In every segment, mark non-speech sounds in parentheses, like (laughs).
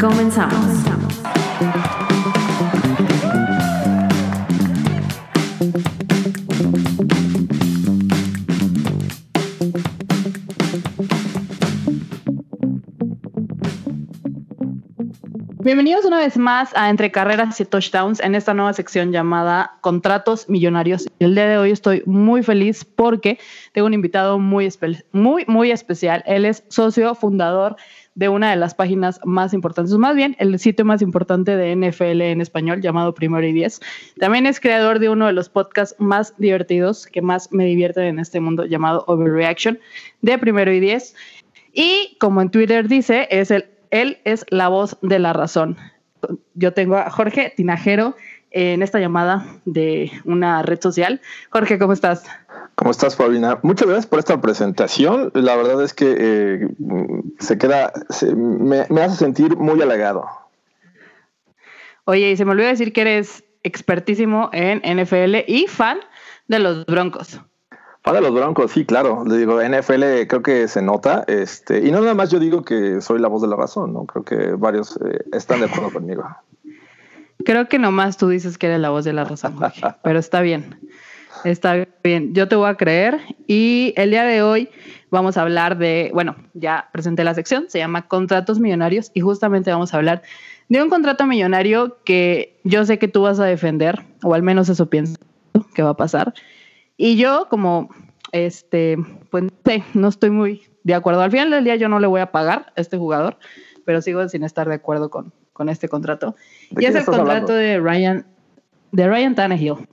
Comenzamos. Bienvenidos una vez más a Entre Carreras y Touchdowns en esta nueva sección llamada Contratos Millonarios. El día de hoy estoy muy feliz porque tengo un invitado muy, muy, muy especial. Él es socio fundador de una de las páginas más importantes, más bien el sitio más importante de NFL en español llamado Primero y Diez. También es creador de uno de los podcasts más divertidos que más me divierten en este mundo llamado Overreaction de Primero y Diez. Y como en Twitter dice, es el él es la voz de la razón. Yo tengo a Jorge Tinajero en esta llamada de una red social. Jorge, ¿cómo estás? ¿Cómo estás, Paulina? Muchas gracias por esta presentación. La verdad es que eh, se queda, me, me, hace sentir muy halagado. Oye, y se me olvidó decir que eres expertísimo en NFL y fan de los Broncos. Para los Broncos, sí, claro. Le digo, NFL creo que se nota. Este, y no nada más yo digo que soy la voz de la razón, ¿no? Creo que varios eh, están de acuerdo conmigo. Creo que nomás tú dices que eres la voz de la razón, pero está bien. Está bien, yo te voy a creer. Y el día de hoy vamos a hablar de, bueno, ya presenté la sección, se llama Contratos Millonarios y justamente vamos a hablar de un contrato millonario que yo sé que tú vas a defender, o al menos eso pienso que va a pasar. Y yo, como, este, pues no estoy muy de acuerdo. Al final del día yo no le voy a pagar a este jugador, pero sigo sin estar de acuerdo con, con este contrato. Y es el contrato de Ryan, de Ryan Tannehill.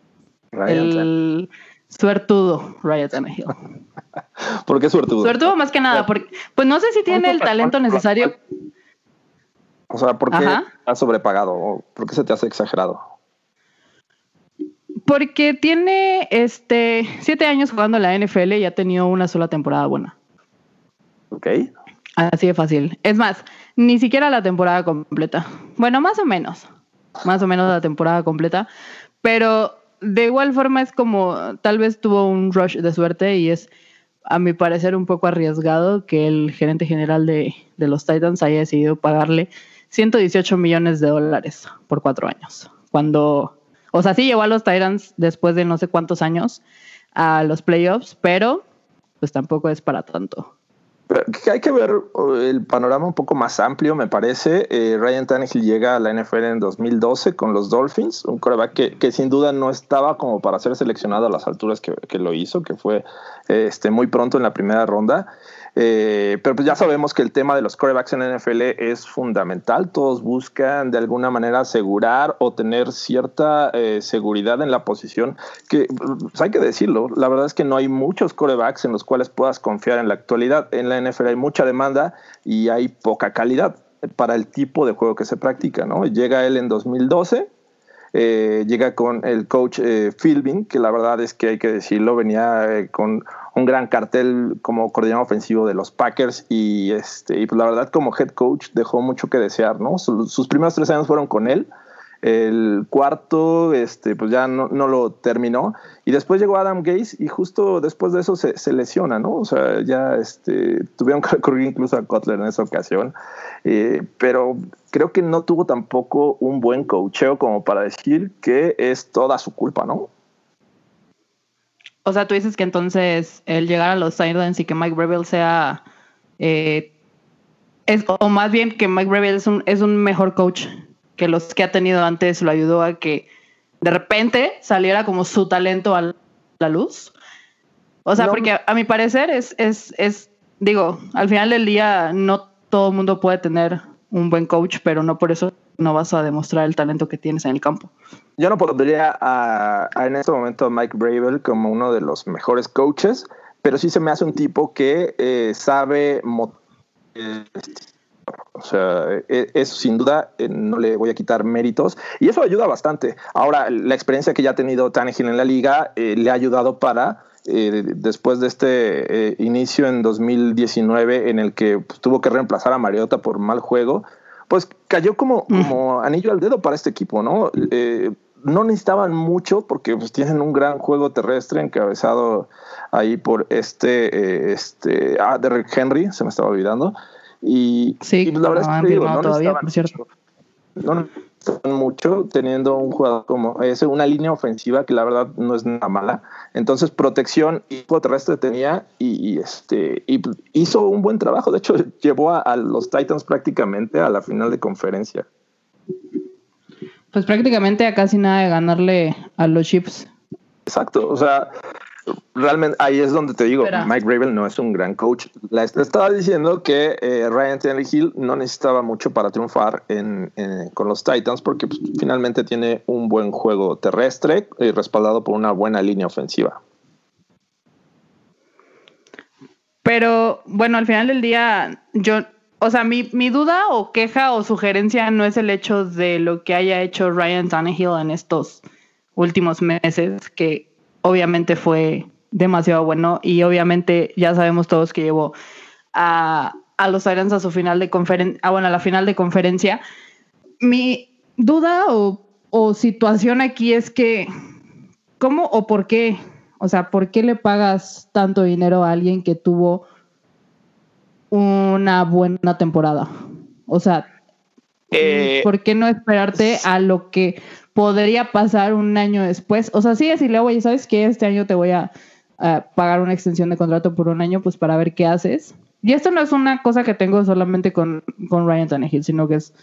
el suertudo Ryan Tannehill. (laughs) ¿Por qué suertudo? Suertudo más que nada, porque, pues no sé si tiene el talento necesario. O sea, ¿por qué ha sobrepagado? ¿Por qué se te hace exagerado? Porque tiene este siete años jugando en la NFL y ha tenido una sola temporada buena. Ok. Así de fácil. Es más, ni siquiera la temporada completa. Bueno, más o menos. Más o menos la temporada completa. Pero de igual forma es como tal vez tuvo un rush de suerte y es a mi parecer un poco arriesgado que el gerente general de, de los Titans haya decidido pagarle 118 millones de dólares por cuatro años. Cuando o sea, sí llevó a los Titans después de no sé cuántos años a los playoffs, pero pues tampoco es para tanto. hay que ver el panorama un poco más amplio, me parece. Eh, Ryan Tannehill llega a la NFL en 2012 con los Dolphins, un coreback que, sin duda no estaba como para ser seleccionado a las alturas que, que lo hizo, que fue este, muy pronto en la primera ronda. Eh, pero pues ya sabemos que el tema de los corebacks en la NFL es fundamental. Todos buscan de alguna manera asegurar o tener cierta eh, seguridad en la posición. Que pues, hay que decirlo, la verdad es que no hay muchos corebacks en los cuales puedas confiar en la actualidad. En la NFL hay mucha demanda y hay poca calidad para el tipo de juego que se practica. ¿no? Llega él en 2012. Eh, llega con el coach Philbin, que la verdad es que hay que decirlo, venía con un gran cartel como coordinador ofensivo de los Packers y este y pues la verdad como head coach dejó mucho que desear, ¿no? Sus, primeros tres años fueron con él. El cuarto, este, pues ya no, no, lo terminó. Y después llegó Adam Gaze y justo después de eso se, se lesiona, ¿no? O sea, ya este, tuvieron que recurrir incluso a Kotler en esa ocasión. Eh, pero creo que no tuvo tampoco un buen coacheo como para decir que es toda su culpa, ¿no? O sea, tú dices que entonces el llegar a los Titans y que Mike Rebel sea. Eh, es, o más bien que Mike Rebel es un, es un mejor coach que los que ha tenido antes, lo ayudó a que de repente saliera como su talento a la luz. O sea, porque a, mi parecer es, es, es, digo, al final del día no todo el mundo puede tener un buen coach, pero no por eso no vas a demostrar el talento que tienes en el campo. Yo no pondría a, en este momento a Mike Bravel como uno de los mejores coaches, pero sí se me hace un tipo que eh, sabe o sea, e, eso sin duda eh, no le voy a quitar méritos y eso ayuda bastante. Ahora, la experiencia que ya ha tenido Tannehill en la liga eh, le ha ayudado para después de este inicio en 2019 en el que pues, tuvo que reemplazar a Mariota por mal juego, pues cayó como, como anillo al dedo para este equipo, ¿no? Eh, no necesitaban mucho porque pues, tienen un gran juego terrestre encabezado ahí por este, eh, este, ah, Derrick Henry, se me estaba olvidando. Y, sí, y la verdad es que digo, no todavía, por cierto. Mucho, no mucho teniendo un jugador como ese, una línea ofensiva que la verdad no es nada mala. Entonces, protección y terrestre tenía y, este y hizo un buen trabajo. De hecho, (laughs) llevó a, a los Titans prácticamente a la final de conferencia. Pues prácticamente a casi nada de ganarle a los Chips. Exacto, o sea, realmente ahí es donde te digo, Mike Ravel no es un gran coach. La estaba diciendo que eh, Ryan Tannehill no necesitaba mucho para triunfar en, con los Titans porque pues, finalmente tiene un buen juego terrestre y respaldado por una buena línea ofensiva. Pero bueno, al final del día, yo, o sea, mi, mi duda o queja o sugerencia no es el hecho de lo que haya hecho Ryan Tannehill en estos últimos meses, que obviamente fue demasiado bueno y obviamente ya sabemos todos que llevó a, los Tyrants a su final de conferencia, ah, bueno, a la final de conferencia. Mi duda o, o situación aquí es que, ¿cómo o por qué? O sea, ¿por qué le pagas tanto dinero a alguien que tuvo una buena temporada? O sea, eh, ¿por qué no esperarte a lo que podría pasar un año después. O sea, sí decirle, oye, ¿sabes qué? Este año te voy a, pagar una extensión de contrato por un año, pues para ver qué haces. Y esto no es una cosa que tengo solamente con, con Ryan Tannehill, sino que es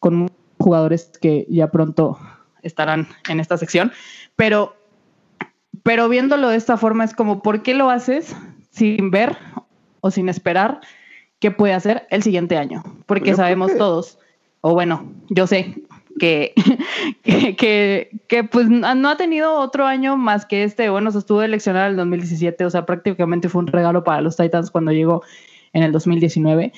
con jugadores que ya pronto estarán en esta sección. Pero, pero viéndolo de esta forma es como, ¿por qué lo haces sin ver o sin esperar qué puede hacer el siguiente año? Porque sabemos todos, o bueno, yo sé, (laughs) que, que, que, pues no ha tenido otro año más que este. Bueno, se estuvo eleccionado en el 2017, o sea, prácticamente fue un regalo para los Titans cuando llegó en el 2019.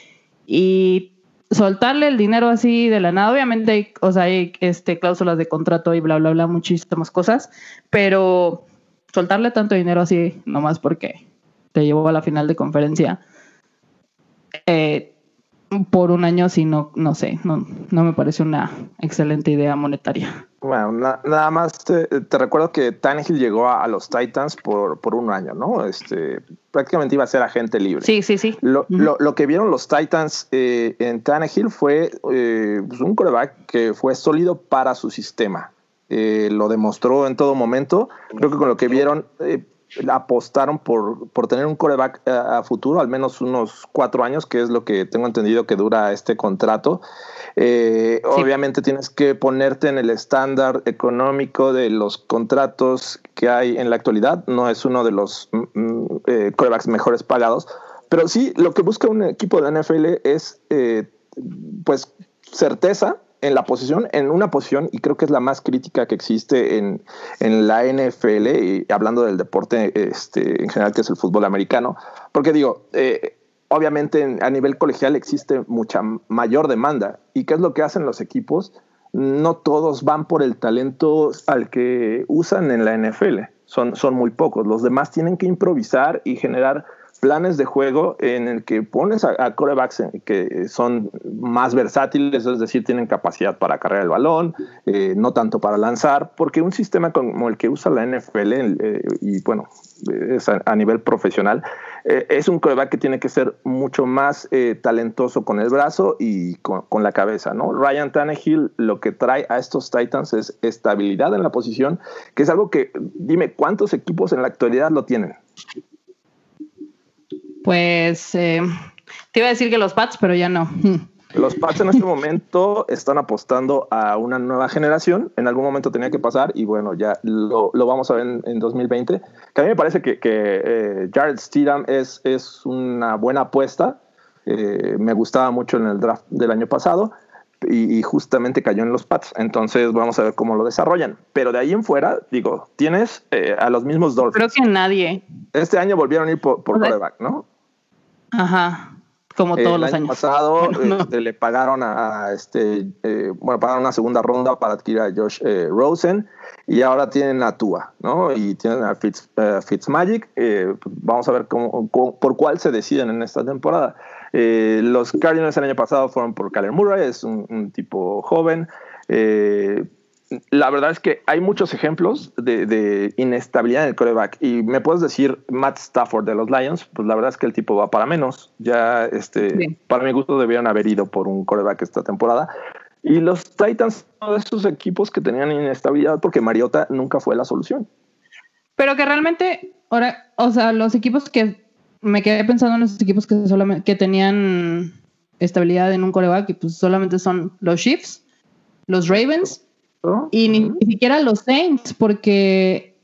Y soltarle el dinero así de la nada, obviamente hay, o sea, hay este, cláusulas de contrato y bla, bla, bla, muchísimas cosas, pero soltarle tanto dinero así, nomás porque te llevó a la final de conferencia. Eh, por un año, si no, no sé, no, no me parece una excelente idea monetaria. Bueno, nada más te, recuerdo que Tannehill llegó a, los Titans por, por, un año, ¿no? Este, prácticamente iba a ser agente libre. Sí, sí, sí. Lo, lo, que vieron los Titans eh, en Tannehill fue eh, pues un coreback que fue sólido para su sistema. Eh, lo demostró en todo momento. Creo que con lo que vieron apostaron por, por tener un coreback a, futuro, al menos unos cuatro años, que es lo que tengo entendido que dura este contrato. Eh, obviamente tienes que ponerte en el estándar económico de los contratos que hay en la actualidad. No es uno de los mm, mm, eh, corebacks mejores pagados, pero sí lo que busca un equipo de la NFL es eh, pues certeza en la posición, en una posición, y creo que es la más crítica que existe en, en la NFL, y hablando del deporte este, en general, que es el fútbol americano, porque digo, eh, obviamente a nivel colegial existe mucha mayor demanda, y ¿qué es lo que hacen los equipos? No todos van por el talento al que usan en la NFL, son, son muy pocos, los demás tienen que improvisar y generar planes de juego en el que pones a, corebacks que son más versátiles, es decir, tienen capacidad para cargar el balón, eh, no tanto para lanzar, porque un sistema como el que usa la NFL eh, y bueno, es a, nivel profesional, eh, es un coreback que tiene que ser mucho más talentoso con el brazo y con, con, la cabeza, ¿no? Ryan Tannehill lo que trae a estos Titans es estabilidad en la posición, que es algo que, dime, ¿cuántos equipos en la actualidad lo tienen? Pues eh, te iba a decir que los Pats, pero ya no. Los Pats en este momento están apostando a una nueva generación. En algún momento tenía que pasar y bueno, ya lo, vamos a ver en, 2020. Que a mí me parece que, eh, Jared Steedham es, es una buena apuesta. Eh, me gustaba mucho en el draft del año pasado y, justamente cayó en los Pats. Entonces vamos a ver cómo lo desarrollan. Pero de ahí en fuera, digo, tienes a los mismos Dolphins. Creo que nadie. Este año volvieron a ir por, por ¿no? Ajá, como todos los años. pasado (laughs) este, le pagaron a, este, eh, bueno, pagaron una segunda ronda para adquirir a Josh eh, Rosen y ahora tienen a Tua, ¿no? Y tienen a Fitz, uh, Fitzmagic. Pues vamos a ver cómo, por cuál se deciden en esta temporada. los Cardinals el año pasado fueron por Kyler Murray, es un, tipo joven. La verdad es que hay muchos ejemplos de, inestabilidad en el coreback. Y me puedes decir Matt Stafford de los Lions, pues la verdad es que el tipo va para menos. Ya, este, para mi gusto, debieron haber ido por un coreback esta temporada. Y los Titans son de esos equipos que tenían inestabilidad porque Mariota nunca fue la solución. Pero que realmente, ahora, o sea, los equipos que me quedé pensando en los equipos que solamente que tenían estabilidad en un coreback y pues solamente son los Chiefs, los Ravens y ni, siquiera los Saints, porque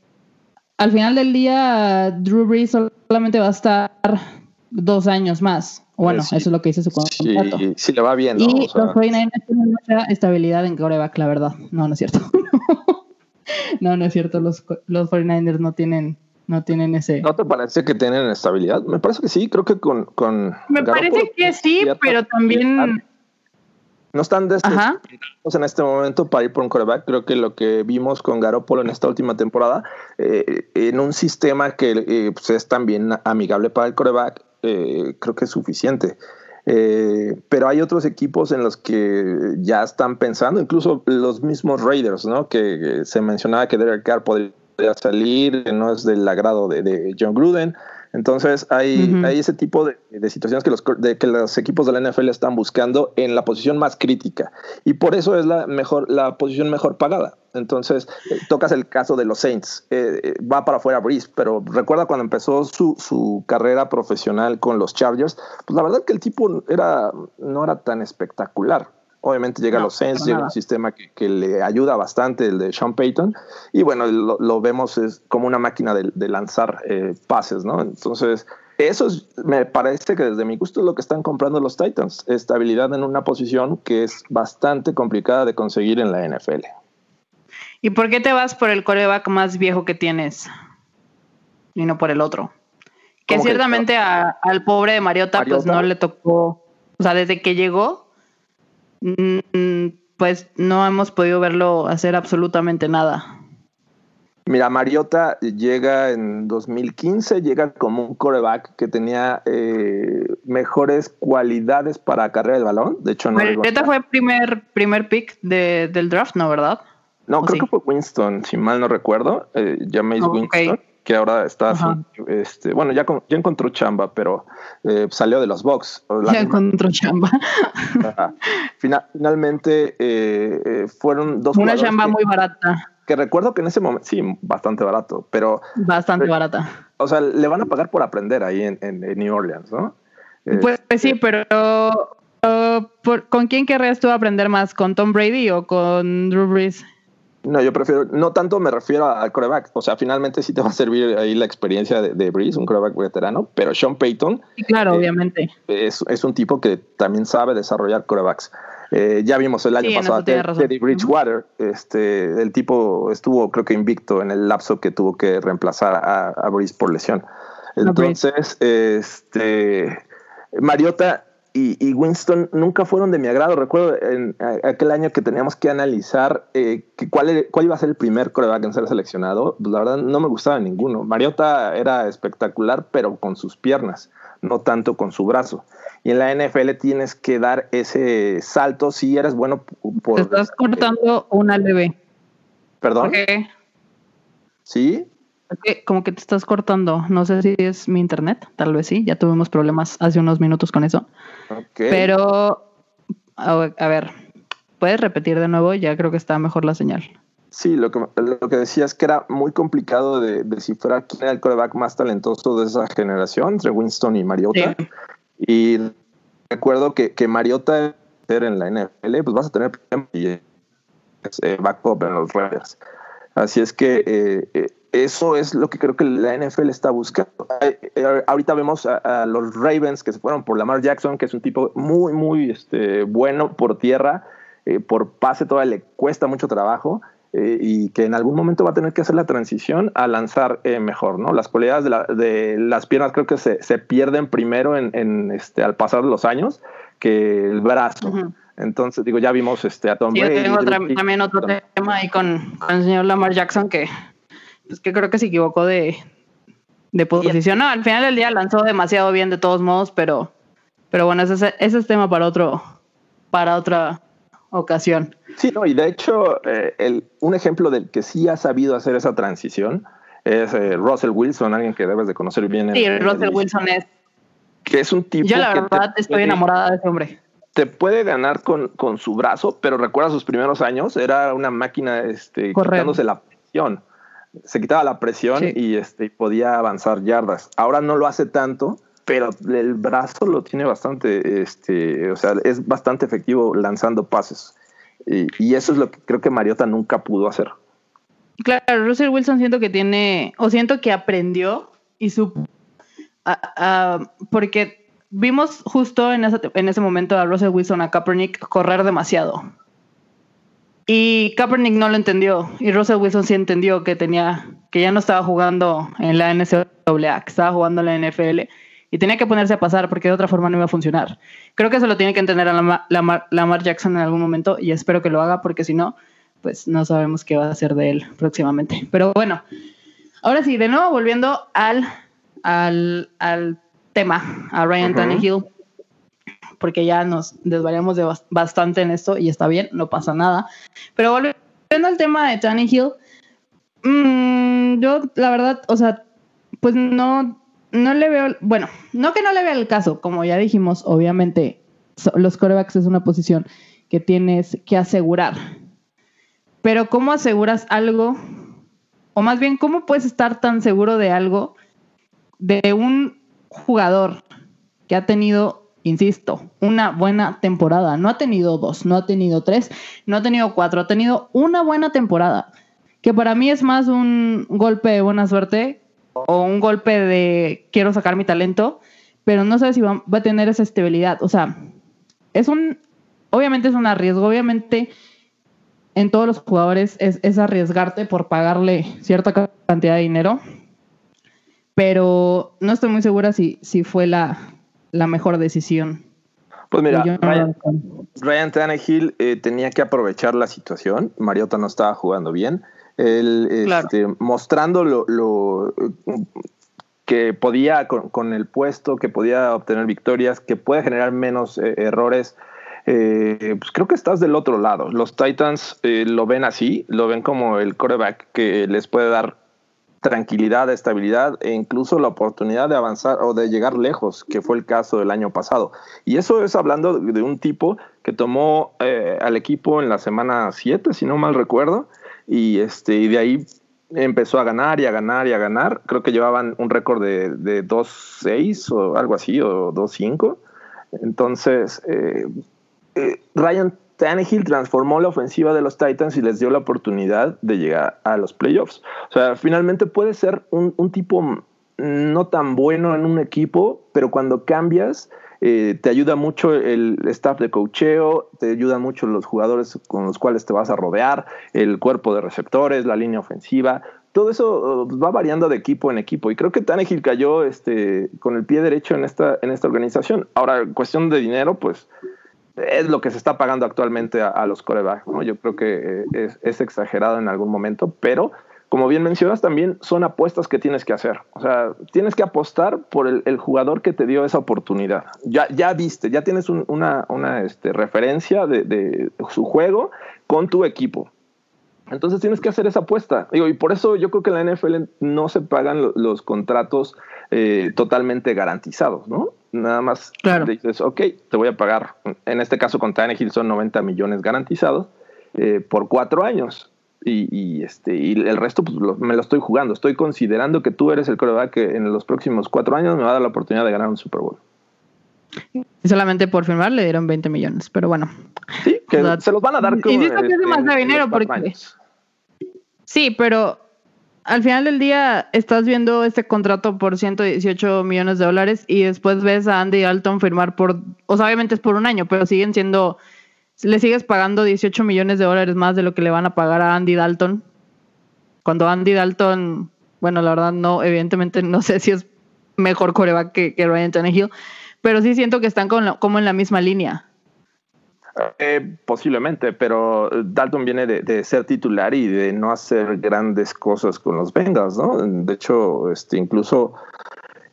al final del día Drew Brees solamente va a estar dos años más. Bueno, eso es lo que dice su contrato. Sí, sí le va bien. Y los 49ers tienen mucha estabilidad en coreback, la verdad. No, no es cierto. (laughs) no, no es cierto. Los, los 49ers no tienen no tienen ese. ¿No te parece que tienen estabilidad? Me parece que sí, creo que con. con Me parece que sí, pero también. No están en este momento para ir por un coreback. Creo que lo que vimos con Garoppolo en esta última temporada, eh, en un sistema que eh, pues es también amigable para el coreback, eh, creo que es suficiente. pero hay otros equipos en los que ya están pensando, incluso los mismos Raiders, ¿no? Que, se mencionaba que Derek Carr podría salir, no es del agrado de, de John Gruden. Entonces hay, hay ese tipo de, situaciones que los, de, que los equipos de la NFL están buscando en la posición más crítica y por eso es la mejor la posición mejor pagada. Entonces eh, tocas el caso de los Saints, eh, eh, va para afuera Breeze, pero recuerda cuando empezó su, su, carrera profesional con los Chargers, pues la verdad que el tipo era no era tan espectacular. Obviamente llega a los Saints, llega un sistema que, le ayuda bastante, el de Sean Payton, y bueno, lo, vemos es como una máquina de, lanzar eh, pases, ¿no? Entonces, eso me parece que desde mi gusto es lo que están comprando los Titans, estabilidad en una posición que es bastante complicada de conseguir en la NFL. ¿Y por qué te vas por el coreback más viejo que tienes y no por el otro? Que ciertamente al pobre de Mariota, Mariota, pues no le tocó, o sea, desde que llegó pues no hemos podido verlo hacer absolutamente nada. Mira, Mariota llega en 2015, llega como un coreback que tenía eh, mejores cualidades para carrera del balón. De hecho, no. Mariota fue primer, primer pick del draft, ¿no? ¿Verdad? No, creo que fue Winston, si mal no recuerdo. Eh, Winston que ahora está este, bueno, ya, ya encontró chamba, pero eh, salió de los box. Ya encontró chamba. finalmente eh, eh, fueron dos. Una chamba muy barata. Que recuerdo que en ese momento, sí, bastante barato, pero. Bastante barata. O sea, le van a pagar por aprender ahí en, en, New Orleans, ¿no? Pues, pues sí, pero ¿con quién querrías tú aprender más? ¿Con Tom Brady o con Drew Brees? No, yo prefiero, no tanto me refiero al coreback, o sea, finalmente sí te va a servir ahí la experiencia de, de Breeze, un coreback veterano, pero Sean Payton. claro, eh, obviamente. Es, es, un tipo que también sabe desarrollar corebacks. Eh, ya vimos el año pasado Teddy Bridgewater, este, el tipo estuvo creo que invicto en el lapso que tuvo que reemplazar a, a Breeze por lesión. Entonces, este, Mariota y, Winston nunca fueron de mi agrado. Recuerdo en aquel año que teníamos que analizar eh, cuál, cuál iba a ser el primer coreback en ser seleccionado. Pues la verdad no me gustaba ninguno. Mariota era espectacular, pero con sus piernas, no tanto con su brazo. Y en la NFL tienes que dar ese salto si eres bueno por... Te estás cortando una leve. ¿Perdón? ¿Sí? Como que te estás cortando. No sé si es mi internet, tal vez sí. Ya tuvimos problemas hace unos minutos con eso. Pero, a, ver, ¿puedes repetir de nuevo? Ya creo que está mejor la señal. Sí, lo que, lo que decía es que era muy complicado de descifrar quién era el coreback más talentoso de esa generación, entre Winston y Mariota. Y recuerdo que, que Mariota en la NFL, pues vas a tener eh, backup en los Raiders. Así es que eh, eh, eso es lo que creo que la NFL está buscando. Eh, ahorita vemos a, los Ravens que se fueron por Lamar Jackson, que es un tipo muy, muy este, bueno por tierra, por pase todavía le cuesta mucho trabajo. y que en algún momento va a tener que hacer la transición a lanzar mejor, ¿no? Las cualidades de, las piernas creo que se, pierden primero en, este, al pasar los años que el brazo. Entonces, digo, ya vimos este, a Tom Brady. Yo tengo también otro tema ahí con, el señor Lamar Jackson que, pues, que creo que se equivocó de, de posición. No, al final del día lanzó demasiado bien de todos modos, pero, pero bueno, ese, ese es tema para otro, para otra ocasión. Sí, no, y de hecho, eh, el, un ejemplo del que sí ha sabido hacer esa transición es eh, Russell Wilson, alguien que debes de conocer bien. Sí, Russell Wilson es. Que es un tipo. Yo, la verdad, estoy enamorada de ese hombre. Te puede ganar con, con su brazo, pero recuerda sus primeros años, era una máquina este, quitándose la presión. Se quitaba la presión y este, podía avanzar yardas. Ahora no lo hace tanto, pero el brazo lo tiene bastante, este, o sea, es bastante efectivo lanzando pases. Y, eso es lo que creo que Mariota nunca pudo hacer. Claro, Russell Wilson siento que tiene, o siento que aprendió y su, porque vimos justo en ese, en ese momento a Russell Wilson, a Kaepernick, correr demasiado. Y Kaepernick no lo entendió. Y Russell Wilson sí entendió que tenía, que ya no estaba jugando en la NCAA, que estaba jugando en la NFL y tenía que ponerse a pasar porque de otra forma no iba a funcionar. Creo que eso lo tiene que entender a Lamar, Lamar Jackson en algún momento y espero que lo haga porque si no, pues no sabemos qué va a hacer de él próximamente. Pero bueno, ahora sí, de nuevo volviendo al, al, al tema, a Ryan Tannehill, porque ya nos desvariamos de bastante en esto y está bien, no pasa nada. Pero volviendo al tema de Tannehill, mmm, yo la verdad, o sea, pues no no le veo, bueno, no que no le vea el caso, como ya dijimos, obviamente los corebacks es una posición que tienes que asegurar. Pero ¿cómo aseguras algo? O más bien, ¿cómo puedes estar tan seguro de algo de un jugador que ha tenido, insisto, una buena temporada? No ha tenido dos, no ha tenido tres, no ha tenido cuatro, ha tenido una buena temporada. Que para mí es más un golpe de buena suerte o un golpe de quiero sacar mi talento, pero no sabes si va, a tener esa estabilidad. O sea, es un, obviamente es un arriesgo, obviamente en todos los jugadores es, arriesgarte por pagarle cierta cantidad de dinero, pero no estoy muy segura si, si fue la, la mejor decisión. Pues mira, Ryan, Tannehill eh, tenía que aprovechar la situación. Mariota no estaba jugando bien él este, mostrando lo, que podía con, el puesto, que podía obtener victorias, que puede generar menos eh, errores. Eh, pues creo que estás del otro lado. Los Titans eh, lo ven así, lo ven como el coreback que les puede dar tranquilidad, estabilidad e incluso la oportunidad de avanzar o de llegar lejos, que fue el caso del año pasado. Y eso es hablando de un tipo que tomó al equipo en la semana 7, si no mal recuerdo, y, este, y de ahí empezó a ganar y a ganar y a ganar. Creo que llevaban un récord de, de 2-6 o algo así, o 2-5. Entonces, eh, eh, Ryan Tannehill transformó la ofensiva de los Titans y les dio la oportunidad de llegar a los playoffs. O sea, finalmente puede ser un, tipo no tan bueno en un equipo, pero cuando cambias eh, te ayuda mucho el staff de cocheo, te ayuda mucho los jugadores con los cuales te vas a rodear, el cuerpo de receptores, la línea ofensiva. Todo eso uh, va variando de equipo en equipo y creo que Tannehill cayó este, con el pie derecho en esta, en esta organización. Ahora, cuestión de dinero, pues es lo que se está pagando actualmente a, los corebacks. ¿no? Yo creo que eh, es, exagerado en algún momento, pero como bien mencionas, también son apuestas que tienes que hacer. O sea, tienes que apostar por el, jugador que te dio esa oportunidad. Ya, ya viste, ya tienes una, una este, referencia de, su juego con tu equipo. Entonces tienes que hacer esa apuesta. Digo, y por eso yo creo que en la NFL no se pagan los, contratos eh, totalmente garantizados, ¿no? Nada más dices, ok, te voy a pagar, en este caso con Tannehill son 90 millones garantizados eh, por cuatro años y, este, y el resto pues, me lo estoy jugando. Estoy considerando que tú eres el coreback que en los próximos cuatro años me va a dar la oportunidad de ganar un Super Bowl. Y solamente por firmar le dieron 20 millones, pero bueno. Sí, que se los van a dar. Como, digo que es demasiado dinero porque... Sí, pero al final del día estás viendo este contrato por 118 millones de dólares y después ves a Andy Dalton firmar por, o sea, obviamente es por un año, pero siguen siendo le sigues pagando 18 millones de dólares más de lo que le van a pagar a Andy Dalton. Cuando Andy Dalton, bueno, la verdad no, evidentemente no sé si es mejor coreback que, que Ryan Tannehill, pero sí siento que están como en la misma línea. Eh, posiblemente, pero Dalton viene de, ser titular y de no hacer grandes cosas con los Bengals, ¿no? De hecho, este, incluso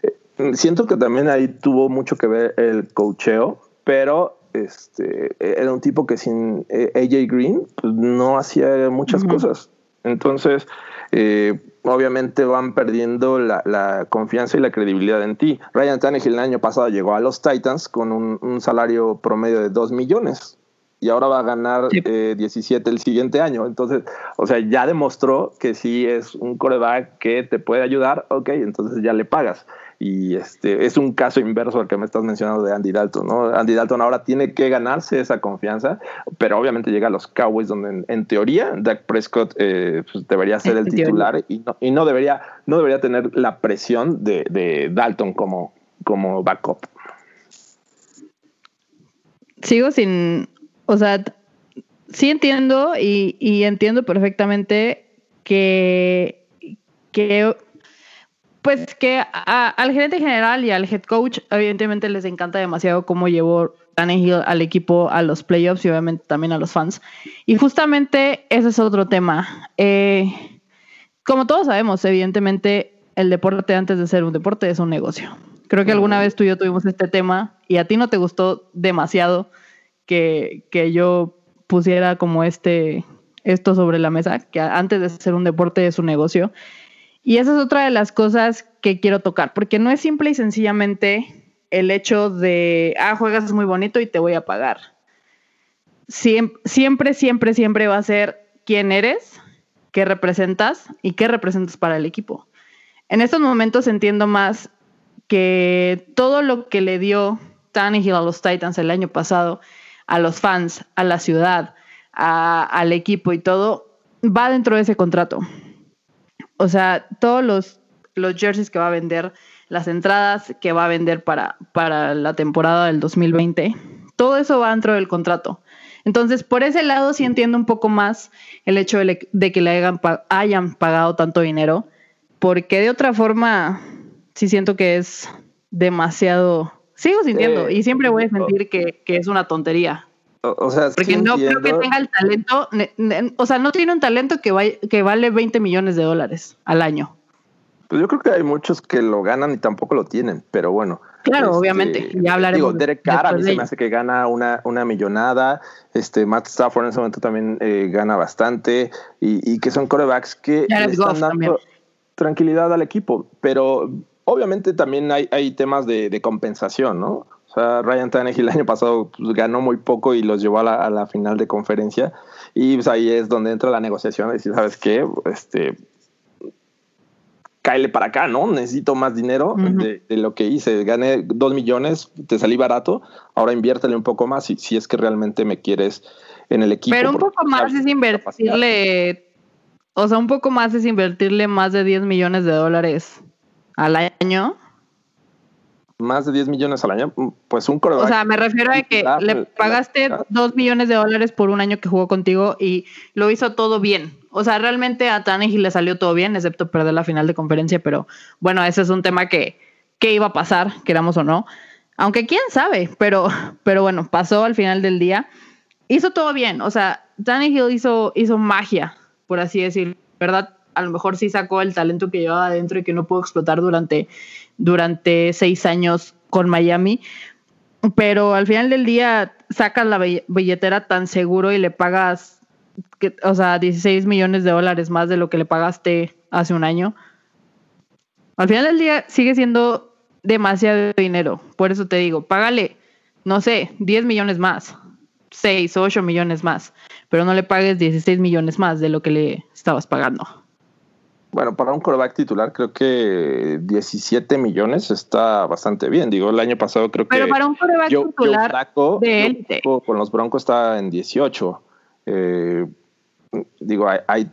eh, siento que también ahí tuvo mucho que ver el cocheo, pero este, era un tipo que sin eh, AJ Green pues, no hacía muchas cosas. Entonces, eh, obviamente van perdiendo la, confianza y la credibilidad en ti. Ryan Tannehill el año pasado llegó a los Titans con un, salario promedio de 2 millones y ahora va a ganar 17 eh, el siguiente año. Entonces, o sea, ya demostró que sí es un coreback que te puede ayudar, ok, entonces ya le pagas. Y este es un caso inverso al que me estás mencionando de Andy Dalton, ¿no? Andy Dalton ahora tiene que ganarse esa confianza, pero obviamente llega a los Cowboys donde en, teoría Dak Prescott eh, pues, debería ser el titular y no, y no, debería, no debería tener la presión de, Dalton como, como backup. Sigo sin, o sea, sí entiendo y, y entiendo perfectamente que, que pues que al gerente general y al head coach, evidentemente les encanta demasiado cómo llevó Tannehill al equipo a los playoffs y obviamente también a los fans. Y justamente ese es otro tema. Eh, como todos sabemos, evidentemente el deporte antes de ser un deporte es un negocio. Creo que alguna vez tú y yo tuvimos este tema y a ti no te gustó demasiado que, que yo pusiera como este esto sobre la mesa, que antes de ser un deporte es un negocio. Y esa es otra de las cosas que quiero tocar, porque no es simple y sencillamente el hecho de, ah, juegas muy bonito y te voy a pagar. Siempre, siempre, siempre, va a ser quién eres, qué representas y qué representas para el equipo. En estos momentos entiendo más que todo lo que le dio Tannehill a los Titans el año pasado, a los fans, a la ciudad, al equipo y todo, va dentro de ese contrato. O sea, todos los, los jerseys que va a vender, las entradas que va a vender para, para la temporada del 2020, todo eso va dentro del contrato. Entonces, por ese lado sí entiendo un poco más el hecho de, que le hayan, hayan, pagado tanto dinero, porque de otra forma sí siento que es demasiado... Sigo sintiendo y siempre voy a sentir que, que es una tontería. O, sea, Porque no creo que tenga el talento, o sea, no tiene un talento que, que vale 20 millones de dólares al año. Pues yo creo que hay muchos que lo ganan y tampoco lo tienen, pero bueno. Claro, este, obviamente, ya hablaremos. Digo, Derek Carr a mí se me hace que gana una, una millonada, este Matt Stafford en ese momento también eh, gana bastante y, que son corebacks que están dando tranquilidad al equipo, pero obviamente también hay, hay temas de, de compensación, ¿no? O sea, Ryan Tannehill el año pasado pues, ganó muy poco y los llevó a la, final de conferencia. Y pues, ahí es donde entra la negociación de decir, ¿sabes qué? Este, cáele para acá, ¿no? Necesito más dinero de, lo que hice. Gané dos millones, te salí barato, ahora inviértele un poco más si, si es que realmente me quieres en el equipo. Pero un poco más es invertirle, o sea, un poco más es invertirle más de 10 millones de dólares al año más de 10 millones al año, mm, pues un coreback. O sea, me refiero a que le pagaste 2 millones de dólares por un año que jugó contigo y lo hizo todo bien. O sea, realmente a Tannehill le salió todo bien, excepto perder la final de conferencia, pero bueno, ese es un tema que, que iba a pasar, queramos o no. Aunque quién sabe, pero, (laughs) pero bueno, pasó al final del día. Hizo todo bien, o sea, Tannehill hizo, hizo magia, por así decir, ¿verdad? A lo mejor sí sacó el talento que llevaba adentro y que no pudo explotar durante durante seis años con Miami, pero al final del día sacas la billetera tan seguro y le pagas, que, o sea, 16 millones de dólares más de lo que le pagaste hace un año. Al final del día sigue siendo demasiado dinero. Por eso te digo, págale, no sé, 10 millones más, 6 o 8 millones más, pero no le pagues 16 millones más de lo que le estabas pagando. Bueno, para un coreback titular creo que 17 millones está bastante bien. Digo, el año pasado creo que... Pero para un coreback titular de Con los Broncos está en 18. Eh, digo, hay,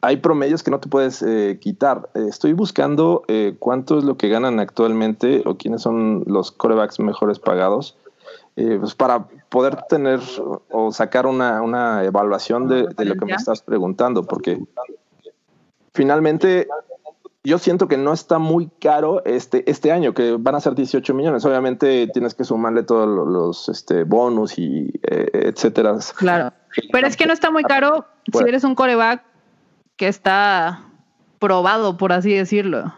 hay, promedios que no te puedes eh, quitar. estoy buscando eh, cuánto es lo que ganan actualmente o quiénes son los corebacks mejores pagados. pues para poder tener o sacar una, una evaluación de, de lo que me estás preguntando, porque finalmente yo siento que no está muy caro este, este año, que van a ser 18 millones. Obviamente tienes que sumarle todos los, este, bonus y eh, etcétera. Claro. Pero es que no está muy caro si eres un coreback que está probado, por así decirlo.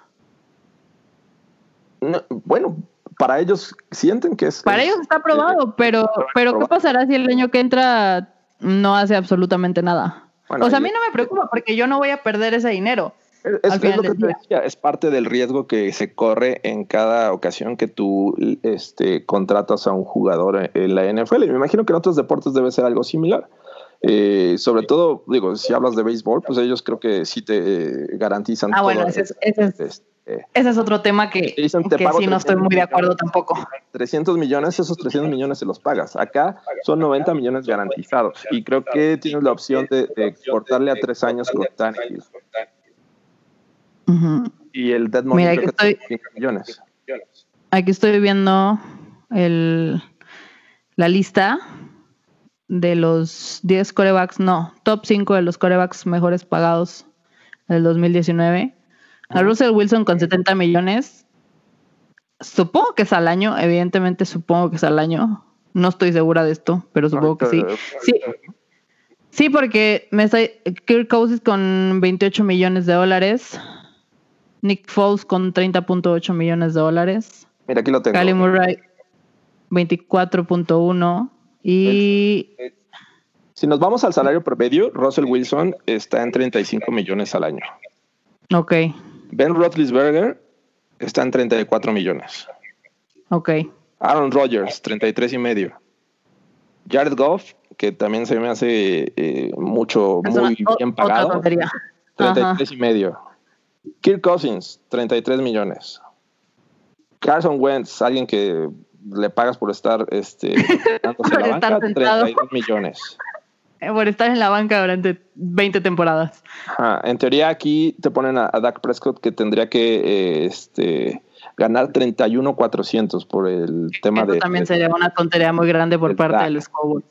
bueno, para ellos sienten que es. Para ellos está aprobado, pero, pero ¿qué pasará si el año que entra no hace absolutamente nada? O sea, a mí no me preocupa porque yo no voy a perder ese dinero. Es, lo que te decía, es parte del riesgo que se corre en cada ocasión que tú este, contratas a un jugador en la NFL. Y me imagino que en otros deportes debe ser algo similar. Eh, sobre todo, digo, si hablas de béisbol, pues ellos creo que sí te eh, garantizan. Ah, bueno, ese es, ese es, otro tema que, que sí no estoy muy de acuerdo tampoco. 300 millones, esos 300 millones se los pagas. Acá son 90 millones garantizados. Y creo que tienes la opción de, de exportarle a tres años con Tannehill. Y el Dead Money Mira, estoy, millones. Aquí estoy viendo el, la lista de los 10 corebacks, no, top 5 de los corebacks mejores pagados del 2019. A Russell Wilson con 70 millones. Supongo que es al año, evidentemente supongo que es al año. No estoy segura de esto, pero supongo que sí. Sí, sí porque me está Kirk Cousins con 28 millones de dólares. Nick Foles con 30.8 millones de dólares. Mira, aquí lo tengo. Cali Murray 24.1 y... Si nos vamos al salario promedio, Russell Wilson está en 35 millones al año. Ok. Ben Roethlisberger está en 34 millones. Ok. Aaron Rodgers, 33 y medio. Jared Goff, que también se me hace eh, mucho, muy bien pagado. 33 y medio. Kirk Cousins, 33 millones. Carson Wentz, alguien que le pagas por estar este (laughs) por la banca, 32 millones. Eh, por estar en la banca durante 20 temporadas. En teoría aquí te ponen a, Dak Prescott que tendría que eh, este ganar 31 400 por el tema Eso de también sería una tontería muy grande por parte de los Cowboys.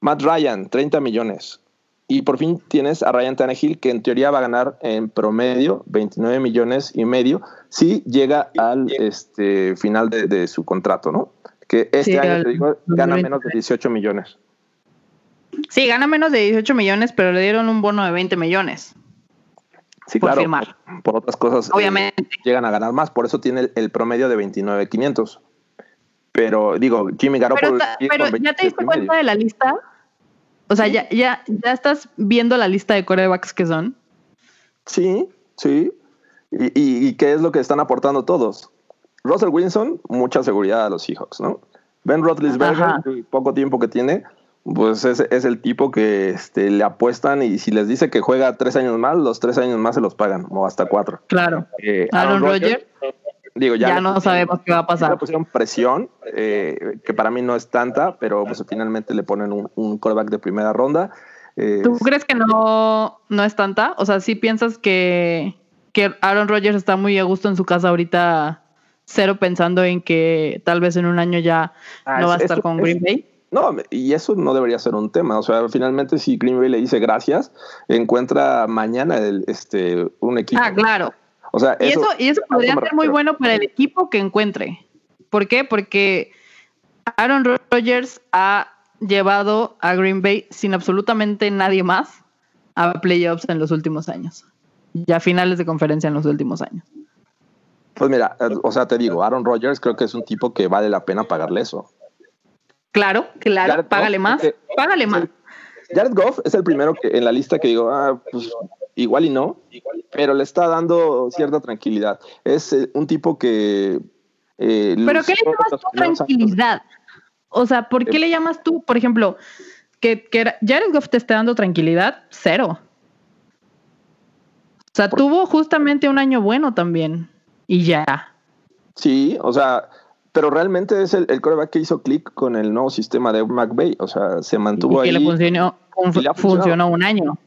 Matt Ryan 30 millones. Y por fin tienes a Ryan Tannehill, que en teoría va a ganar en promedio 29 millones y medio si llega al este, final de, su contrato, ¿no? Que este año, te digo, gana menos de 18 millones. Sí, gana menos de 18 millones, pero le dieron un bono de 20 millones. Sí, por claro, firmar. Por, otras cosas. Eh, Obviamente. llegan a ganar más, por eso tiene el, promedio de 29,500. Pero digo, Jimmy Garoppolo. Pero, pero ¿ya te diste cuenta de la lista? O sea, ya, ya, ya estás viendo la lista de corebacks que son. Sí, sí. Y, y, qué es lo que están aportando todos? Russell Wilson, mucha seguridad a los Seahawks, ¿no? Ben Roethlisberger, poco tiempo que tiene, pues es, es el tipo que este, le apuestan y si les dice que juega tres años más, los tres años más se los pagan, o hasta cuatro. Claro. Eh, Aaron, Rodgers Digo, ya, no sabemos qué va a pasar. Le pusieron presión, eh, que para mí no es tanta, pero pues finalmente le ponen un, un callback de primera ronda. ¿Tú crees que no, no es tanta? O sea, ¿sí piensas que, que Aaron Rodgers está muy a gusto en su casa ahorita, cero pensando en que tal vez en un año ya ah, no va a estar con Green Bay? No, y eso no debería ser un tema. O sea, finalmente si Green Bay le dice gracias, encuentra mañana el, este, un equipo. Ah, claro y eso, y eso podría ser muy bueno para el equipo que encuentre. ¿Por qué? Porque Aaron Rodgers ha llevado a Green Bay sin absolutamente nadie más a playoffs en los últimos años y a finales de conferencia en los últimos años. Pues mira, o sea, te digo, Aaron Rodgers creo que es un tipo que vale la pena pagarle eso. Claro, claro, págale más, págale más. Jared Goff es el primero que en la lista que digo, ah, pues igual y no, pero le está dando cierta tranquilidad. Es eh, un tipo que... Eh, pero ¿qué le llamas tú tranquilidad? O sea, ¿por qué le llamas tú, por ejemplo, que, que Jared Goff te está dando tranquilidad? Cero. O sea, tuvo justamente un año bueno también. Y ya. Sí, o sea, pero realmente es el, el coreback que hizo clic con el nuevo sistema de McVay. O sea, se mantuvo ahí. Y le funcionó, funcionó un año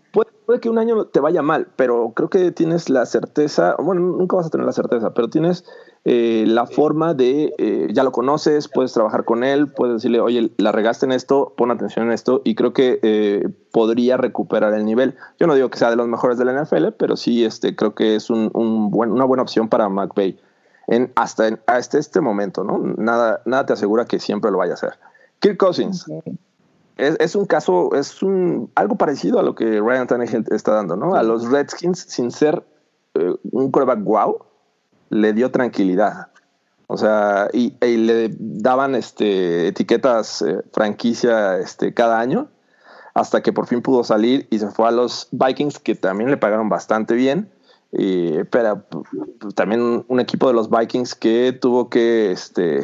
puede que un año te vaya mal, pero creo que tienes la certeza, bueno, nunca vas a tener la certeza, pero tienes eh, la forma de, eh, ya lo conoces, puedes trabajar con él, puedes decirle, oye, la regaste en esto, pon atención en esto, y creo que eh, podría recuperar el nivel. Yo no digo que sea de los mejores de la NFL, pero sí este, creo que es un, buen, una buena opción para McVay. En, hasta, hasta este momento, ¿no? Nada, nada te asegura que siempre lo vaya a hacer. Kirk Cousins, es, un caso, es un algo parecido a lo que Ryan Tannehill está dando, ¿no? A los Redskins, sin ser eh, un quarterback wow, le dio tranquilidad. O sea, y, y le daban este, etiquetas eh, franquicia este, cada año hasta que por fin pudo salir y se fue a los Vikings, que también le pagaron bastante bien. Y, pero también un equipo de los Vikings que tuvo que este,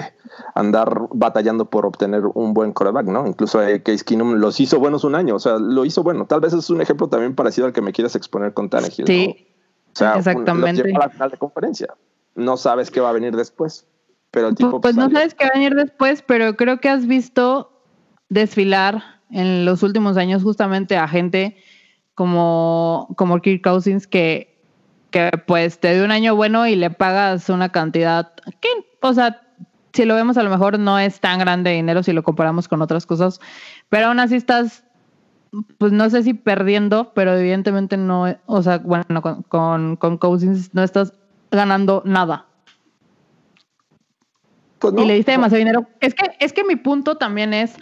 andar batallando por obtener un buen coreback, ¿no? Incluso eh, Case Keenum los hizo buenos un año, o sea, lo hizo bueno. Tal vez es un ejemplo también parecido al que me quieres exponer con Tannehill. Sí, ¿no? o sea, exactamente. Un, a la final de conferencia. No sabes qué va a venir después, pero el tipo... Pues, pues no sabes qué va a venir después, pero creo que has visto desfilar en los últimos años justamente a gente como, como Kirk Cousins que, que pues te dio un año bueno y le pagas una cantidad que, o sea, si lo vemos a lo mejor no es tan grande dinero si lo comparamos con otras cosas, pero aún así estás, pues no sé si perdiendo, pero evidentemente no, o sea, bueno, con, con, con Cousins no estás ganando nada. Pues no, y le diste demasiado dinero. Es que, es que mi punto también es,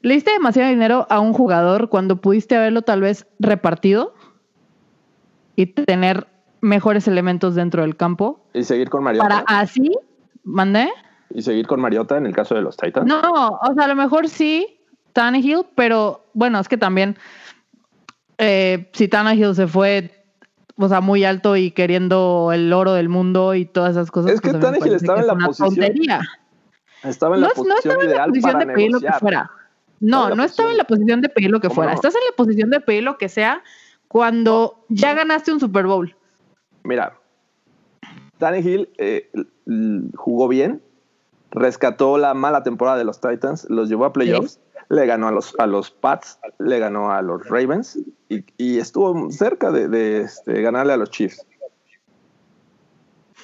le diste demasiado dinero a un jugador cuando pudiste haberlo tal vez repartido y tener mejores elementos dentro del campo. Y seguir con Mariota. Para así, mandé. Y seguir con Mariota en el caso de los Titans. No, o sea, a lo mejor sí, Tannehill, pero bueno, es que también eh, si Tannehill se fue, o sea, muy alto y queriendo el oro del mundo y todas esas cosas. Es que pues Tannehill estaba en la posición. Tontería. Estaba en la no, posición no estaba en la posición de pedir lo que fuera. No, no estaba en la posición de pedir lo que ¿Cómo fuera. no? Estás en la posición de pedir lo que sea cuando ya ganaste un Super Bowl. Mira, Tannehill eh, jugó bien, rescató la mala temporada de los Titans, los llevó a playoffs, le ganó a los, a los Pats, le ganó a los Ravens y, y estuvo cerca de, de, este, ganarle a los Chiefs.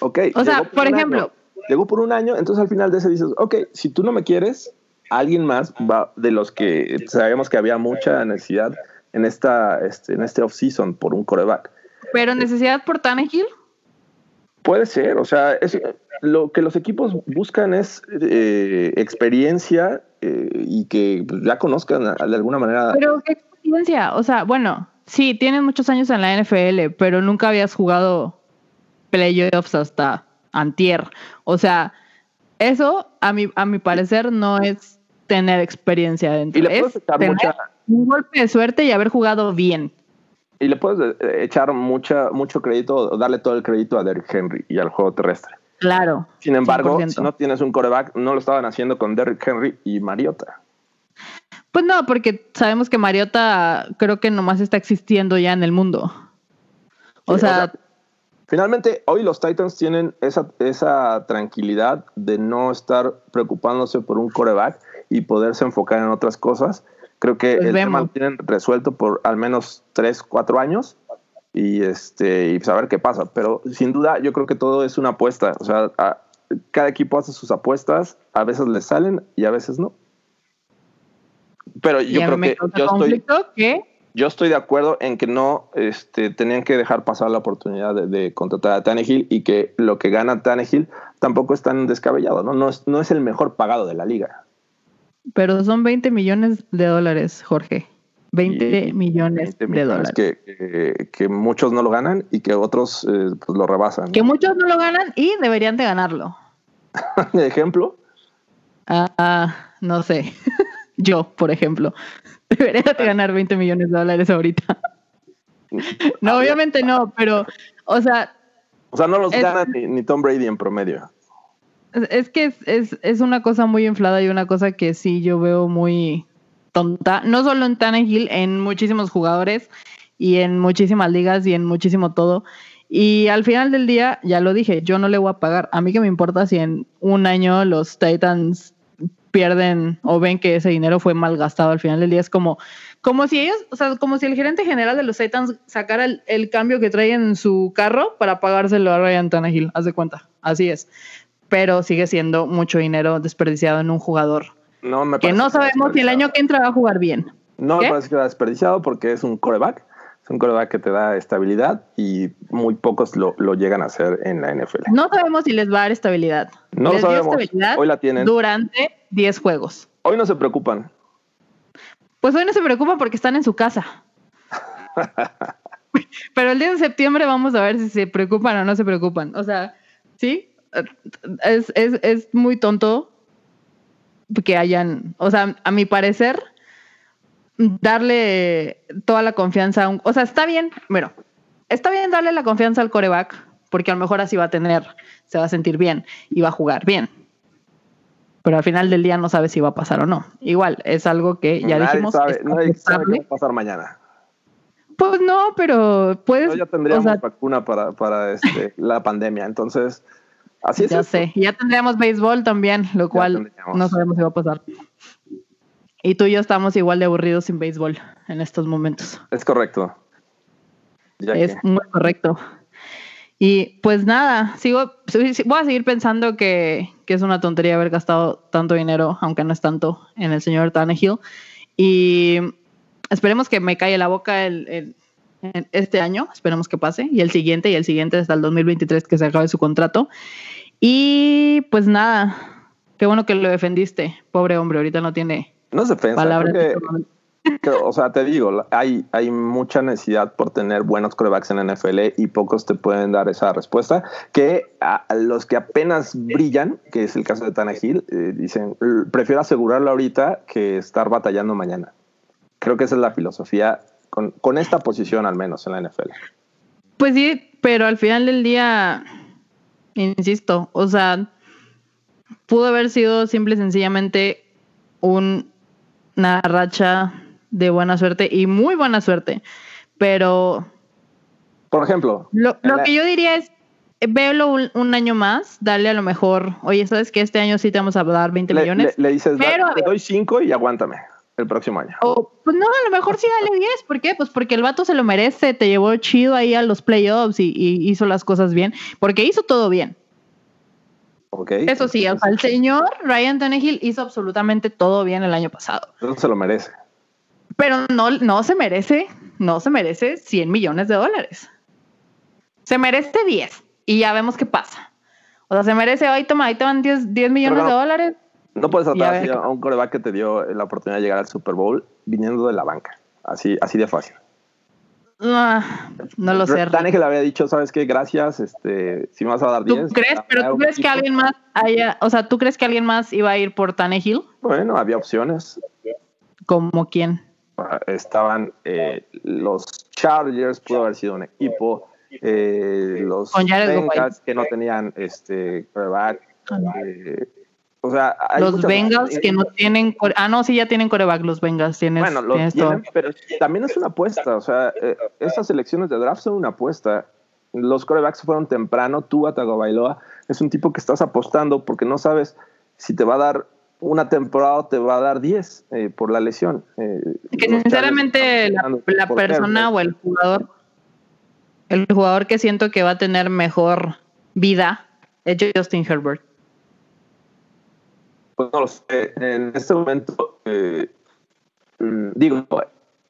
Ok. O sea, por ejemplo- año, llegó por un año, entonces al final de ese dices, ok, si tú no me quieres, alguien más va de los que sabemos que había mucha necesidad en esta este, en este offseason por un coreback. Pero necesidad por Tannehill. Puede ser, o sea, es, lo que los equipos buscan es eh, experiencia eh, y que ya conozcan de alguna manera. Pero qué experiencia. O sea, bueno, sí, tienes muchos años en la NFL, pero nunca habías jugado playoffs hasta antier. O sea, eso a mi, a mi parecer no es tener experiencia dentro. y le puedes Es tener mucha un golpe de suerte y haber jugado bien. Y le puedes eh, echar mucha mucho crédito, darle todo el crédito a Derrick Henry y al juego terrestre. Claro. Sin embargo, 100%. si no tienes un coreback, no lo estaban haciendo con Derrick Henry y Mariota. Pues no, porque sabemos que Mariota creo que nomás está existiendo ya en el mundo. O Sí, sea, Finalmente, hoy los Titans tienen esa, esa tranquilidad de no estar preocupándose por un coreback y poderse enfocar en otras cosas. Creo que Pues el tema lo tienen resuelto por al menos tres, cuatro años y este y saber qué pasa. Pero sin duda, yo creo que todo es una apuesta. O sea, a- cada equipo hace sus apuestas, a veces les salen y a veces no. Pero yo creo que yo estoy, que yo estoy de acuerdo en que no este, tenían que dejar pasar la oportunidad de, de contratar a Tannehill y que lo que gana Tannehill tampoco es tan descabellado, ¿no? No es, no es el mejor pagado de la liga. Pero son 20 millones de dólares, Jorge. 20 Y- millones 20 de millones dólares. Que, que, que muchos no lo ganan y que otros eh, pues lo rebasan. ¿no? Que muchos no lo ganan y deberían de ganarlo. (laughs) De ejemplo, Ah, no sé. (laughs) Yo, por ejemplo. (laughs) Debería de ganar 20 millones de dólares ahorita. No, obviamente no, pero, o sea, o sea, no los Es- gana ni, ni Tom Brady en promedio. Es- que es, es, es una cosa muy inflada y una cosa que sí yo veo muy tonta. No solo en Tannehill, en muchísimos jugadores y en muchísimas ligas y en muchísimo todo. Y al final del día, ya lo dije, yo no le voy a pagar. A mí que me importa si en un año los Titans pierden o ven que ese dinero fue mal gastado al final del día. Es como, como si ellos, o sea, como si el gerente general de los Titans sacara el, el cambio que trae en su carro para pagárselo a Ryan Tannehill. Haz de cuenta. Así es. Pero sigue siendo mucho dinero desperdiciado en un jugador No me que no sabemos si el año que entra va a jugar bien. No me parece que va desperdiciado porque es un coreback. Es un coreback que te da estabilidad y muy pocos lo, lo llegan a hacer en la NFL. No sabemos si les va a dar estabilidad. No les dio sabemos. estabilidad Hoy la tienen. durante 10 juegos. Hoy no se preocupan. Pues hoy no se preocupan porque están en su casa. (laughs) Pero el 10 de septiembre vamos a ver si se preocupan o no se preocupan. O sea, ¿sí? Es, es, es muy tonto que hayan, o sea, a mi parecer, darle toda la confianza a un, o sea, está bien, bueno, está bien darle la confianza al coreback, porque a lo mejor así va a tener, se va a sentir bien y va a jugar bien. Pero al final del día no sabe si va a pasar o no. Igual, es algo que ya Nadie dijimos. sabe, nadie sabe qué va a pasar mañana. Pues no, pero puedes. No, ya tendríamos o sea, vacuna para, para este, la pandemia. Entonces, así es. ya esto. sé. Ya tendríamos béisbol también, lo cual no sabemos si va a pasar. Y tú y yo estamos igual de aburridos sin béisbol en estos momentos. Es correcto. Ya es que- muy correcto. Y pues nada, sigo, voy a seguir pensando que, que es una tontería haber gastado tanto dinero, aunque no es tanto, en el señor Tannehill. Y esperemos que me calle la boca el, el- este año, esperemos que pase, y el siguiente, y el siguiente hasta el 2023 que se acabe su contrato. Y pues nada, qué bueno que lo defendiste, pobre hombre, ahorita no tiene no es defensa. palabras. que- o sea, te digo, hay, hay mucha necesidad por tener buenos corebacks en NFL y pocos te pueden dar esa respuesta. Que a, los que apenas brillan, que es el caso de Tannehill, eh, dicen, "L- prefiero asegurarlo ahorita que estar batallando mañana. Creo que esa es la filosofía con, con esta posición, al menos en la NFL. Pues sí, pero al final del día, insisto, o sea, pudo haber sido simple y sencillamente un- una racha de buena suerte y muy buena suerte, pero Por ejemplo, lo, lo la- que yo diría es, véelo un, un año más, dale a lo mejor, oye, ¿sabes que este año sí te vamos a dar 20 le, millones? le- le dices, Pero, "Da- a te doy cinco y aguántame el próximo año. Pues no, a lo mejor sí dale 10. ¿Por qué? Pues porque el vato se lo merece, te llevó chido ahí a los playoffs y, y hizo las cosas bien, porque hizo todo bien. ¿ok? Eso sí, o sea, el señor Ryan Tannehill hizo absolutamente todo bien el año pasado, Entonces se lo merece. pero no, no se merece, no se merece 100 millones de dólares. Se merece 10 y ya vemos qué pasa. O sea, se merece, ahí toma, ahí te van 10, 10 millones de dólares. No puedes a tratar así a un coreback que te dio la oportunidad de llegar al Super Bowl viniendo de la banca. Así, así de fácil. No lo sé. Tannehill había dicho, ¿sabes qué? Gracias, este, si me vas a dar 10. ¿Tú crees? Pero tú crees que alguien más haya, o sea, ¿tú crees que alguien más iba a ir por Tannehill? Bueno, había opciones. ¿Como quién? Ah, Estaban eh, los Chargers, pudo haber sido un equipo. eh, los. Bengals que no tenían este quarterback. Eh, o sea, Los Bengals que no tienen, ah no, sí ya tienen coreback los Bengals, tienes, Bueno, los tienes tienen, todo. pero también es una apuesta. O sea, eh, estas elecciones de draft son una apuesta. Los corebacks fueron temprano. Tú, Tagovailoa, es un tipo que estás apostando porque no sabes si te va a dar una temporada o te va a dar 10 eh, por la lesión. Eh, Que sinceramente la, persona o el jugador, el jugador que siento que va a tener mejor vida es Justin Herbert. Pues no lo sé. En este momento, eh, mm, digo,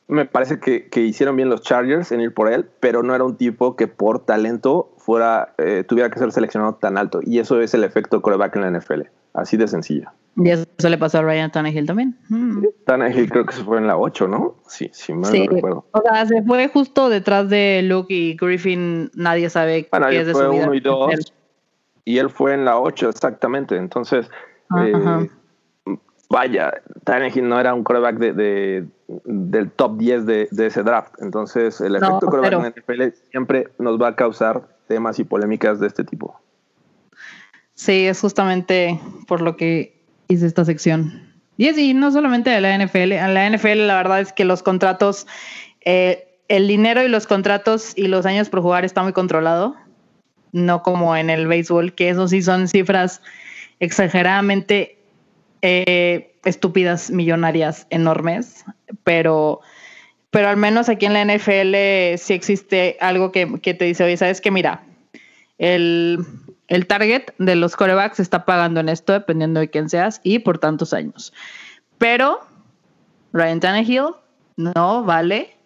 me parece que, que hicieron bien los Chargers en ir por él, pero no era un tipo que por talento fuera eh, tuviera que ser seleccionado tan alto. Y eso es el efecto coreback en la NFL. Así de sencillo. Y eso le pasó a Ryan Tannehill también. Mm. Tannehill creo que se fue en la 8, ¿no? Sí, sí, mal Sí, no recuerdo. o sea, se fue justo detrás de Luke y Griffin. Nadie sabe Bueno, qué es de fue su vida. 1 y 2. Y él fue en la 8, exactamente. Entonces, eh, vaya, Tannehill no era un coreback de, de- del top 10 de, de ese draft. Entonces, el No, efecto coreback cero. en la NFL siempre nos va a causar temas y polémicas de este tipo. Sí, es justamente por lo que hice esta sección. Y es y no solamente de la NFL. En la NFL la verdad es que los contratos, eh, el dinero y los contratos y los años por jugar está muy controlado. No como en el béisbol, que eso sí son cifras exageradamente eh, estúpidas, millonarias, enormes. Pero, pero al menos aquí en la NFL sí existe algo que, que te dice, oye, ¿sabes qué? Mira, el, el target de los corebacks está pagando en esto, dependiendo de quién seas, y por tantos años. Pero Ryan Tannehill no vale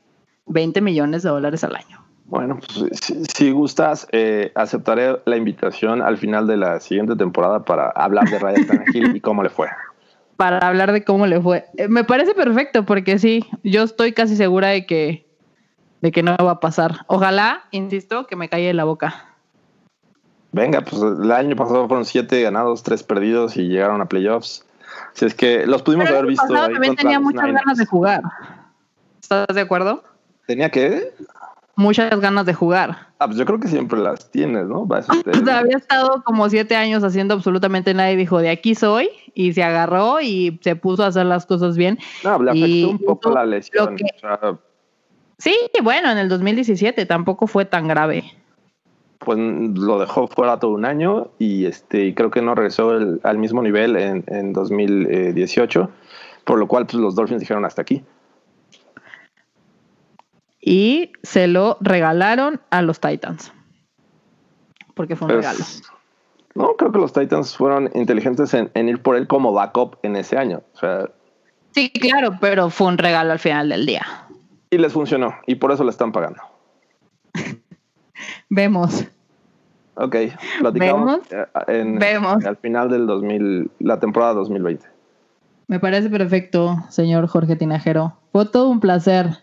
20 millones de dólares al año. Bueno, pues si, si gustas, eh, aceptaré la invitación al final de la siguiente temporada para hablar de Ryan Tannehill y cómo le fue. Para hablar de cómo le fue. Eh, Me parece perfecto, porque sí, yo estoy casi segura de que, de que no va a pasar. Ojalá, insisto, que me calle la boca. Venga, pues el año pasado fueron siete ganados, tres perdidos y llegaron a playoffs. Si es que los pudimos Pero haber visto. pasado ahí también tenía muchas Niners. ganas de jugar. ¿Estás de acuerdo? ¿Tenía que? Muchas ganas de jugar. Ah, pues yo creo que siempre las tienes, ¿no? Va, eso te- O sea, había estado como siete años haciendo absolutamente nada y dijo, de aquí soy, y se agarró y se puso a hacer las cosas bien. no, le afectó y un poco la lesión. lo que- O sea, Sí, bueno, en el 2017 tampoco fue tan grave. pues lo dejó fuera todo un año y este y creo que no regresó el- al mismo nivel en, en 2018, por lo cual pues los Dolphins dijeron hasta aquí. Y se lo regalaron a los Titans. Porque fue un Pues, regalo. no, creo que los Titans fueron inteligentes en, en ir por él como backup en ese año. O sea, Sí, claro, pero fue un regalo al final del día. y les funcionó y por eso le están pagando. (laughs) Vemos. Ok, platicamos ¿Vemos? eh, en, Vemos. al final del 2000, la temporada 2020. Me parece perfecto, señor Jorge Tinajero. Fue todo un placer.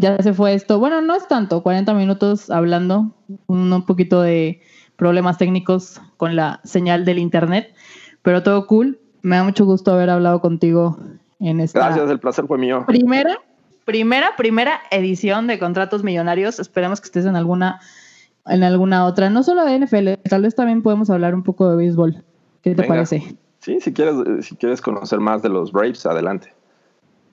Ya se fue esto. Bueno, no es tanto, 40 minutos hablando, un, un poquito de problemas técnicos con la señal del internet, pero todo cool. Me da mucho gusto haber hablado contigo en esta Gracias, el placer fue mío. primera, primera, primera edición de Contratos Millonarios. Esperemos que estés en alguna, en alguna otra, no solo de NFL, tal vez también podemos hablar un poco de béisbol. ¿Qué te Venga. parece? Sí, si quieres, si quieres conocer más de los Braves, adelante.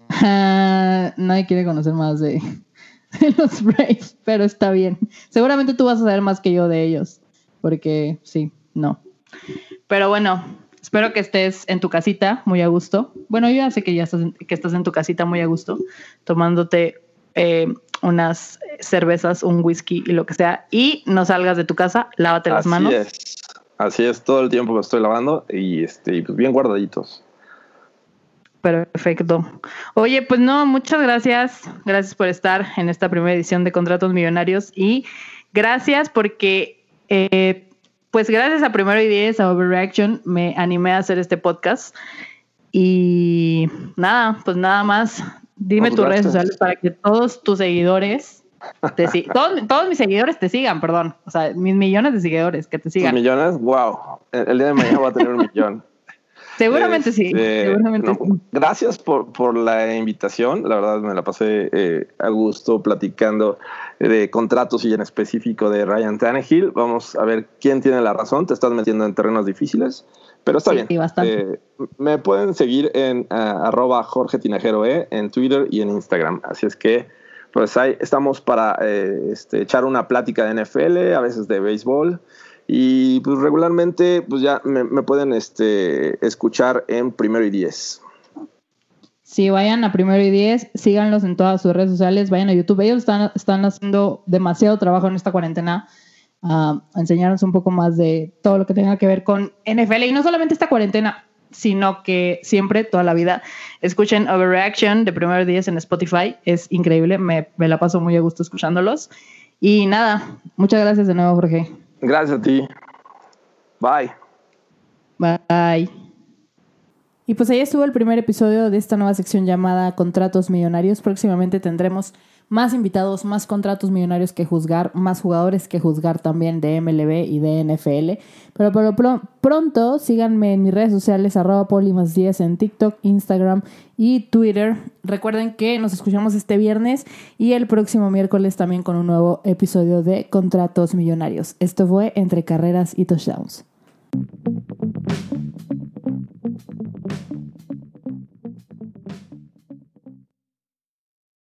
(laughs) Nadie quiere conocer más de, (laughs) de los Braves, pero está bien. Seguramente tú vas a saber más que yo de ellos, porque sí, no. Pero bueno, espero que estés en tu casita muy a gusto. Bueno, yo ya sé que ya estás en, que estás en tu casita muy a gusto, tomándote eh, unas cervezas, un whisky y lo que sea, y no salgas de tu casa, lávate las manos. es. Así es, todo el tiempo que estoy lavando y este, pues bien guardaditos. Perfecto. Oye, pues no, muchas gracias. Gracias por estar en esta primera edición de Contratos Millonarios y gracias porque, eh, pues gracias a Primero y Diez, a Overreaction, me animé a hacer este podcast. Y nada, pues nada más. Dime tus redes sociales para que todos tus seguidores, te (laughs) todos, todos mis seguidores te sigan, perdón. O sea, mis millones de seguidores que te ¿Tus sigan. millones? ¡Wow! El, el día de mañana voy a tener un millón. Seguramente sí. Este, Seguramente no, sí. Gracias por, por la invitación. La verdad me la pasé eh, a gusto platicando de contratos y en específico de Ryan Tannehill. Vamos a ver quién tiene la razón. Te estás metiendo en terrenos difíciles, pero está Sí, bien. bastante. Eh, me pueden seguir en ah, arroba Jorge Tinajero E, en Twitter y en Instagram. Así es que pues ahí estamos para eh, este, echar una plática de NFL, a veces de béisbol. Y pues regularmente pues ya me, me pueden este, escuchar en primero y diez. Sí, vayan a Primero y Diez, síganlos en todas sus redes sociales, vayan a YouTube. Ellos están, están haciendo demasiado trabajo en esta cuarentena a enseñarnos un poco más de todo lo que tenga que ver con NFL. Y no solamente esta cuarentena, sino que siempre, toda la vida, escuchen Overreaction de Primero y Diez en Spotify. Es increíble, me, me la paso muy a gusto escuchándolos. Y nada, muchas gracias de nuevo, Jorge. Gracias a ti. Bye. Bye. Y pues ahí estuvo el primer episodio de esta nueva sección llamada Contratos Millonarios. Próximamente tendremos más invitados, más contratos millonarios que juzgar, más jugadores que juzgar también de MLB y de NFL. Pero, pero pro- pronto síganme en mis redes sociales, arroba polimas 10 en TikTok, Instagram y Twitter. Recuerden que nos escuchamos este viernes y el próximo miércoles también con un nuevo episodio de Contratos Millonarios. Esto fue Entre Carreras y Touchdowns.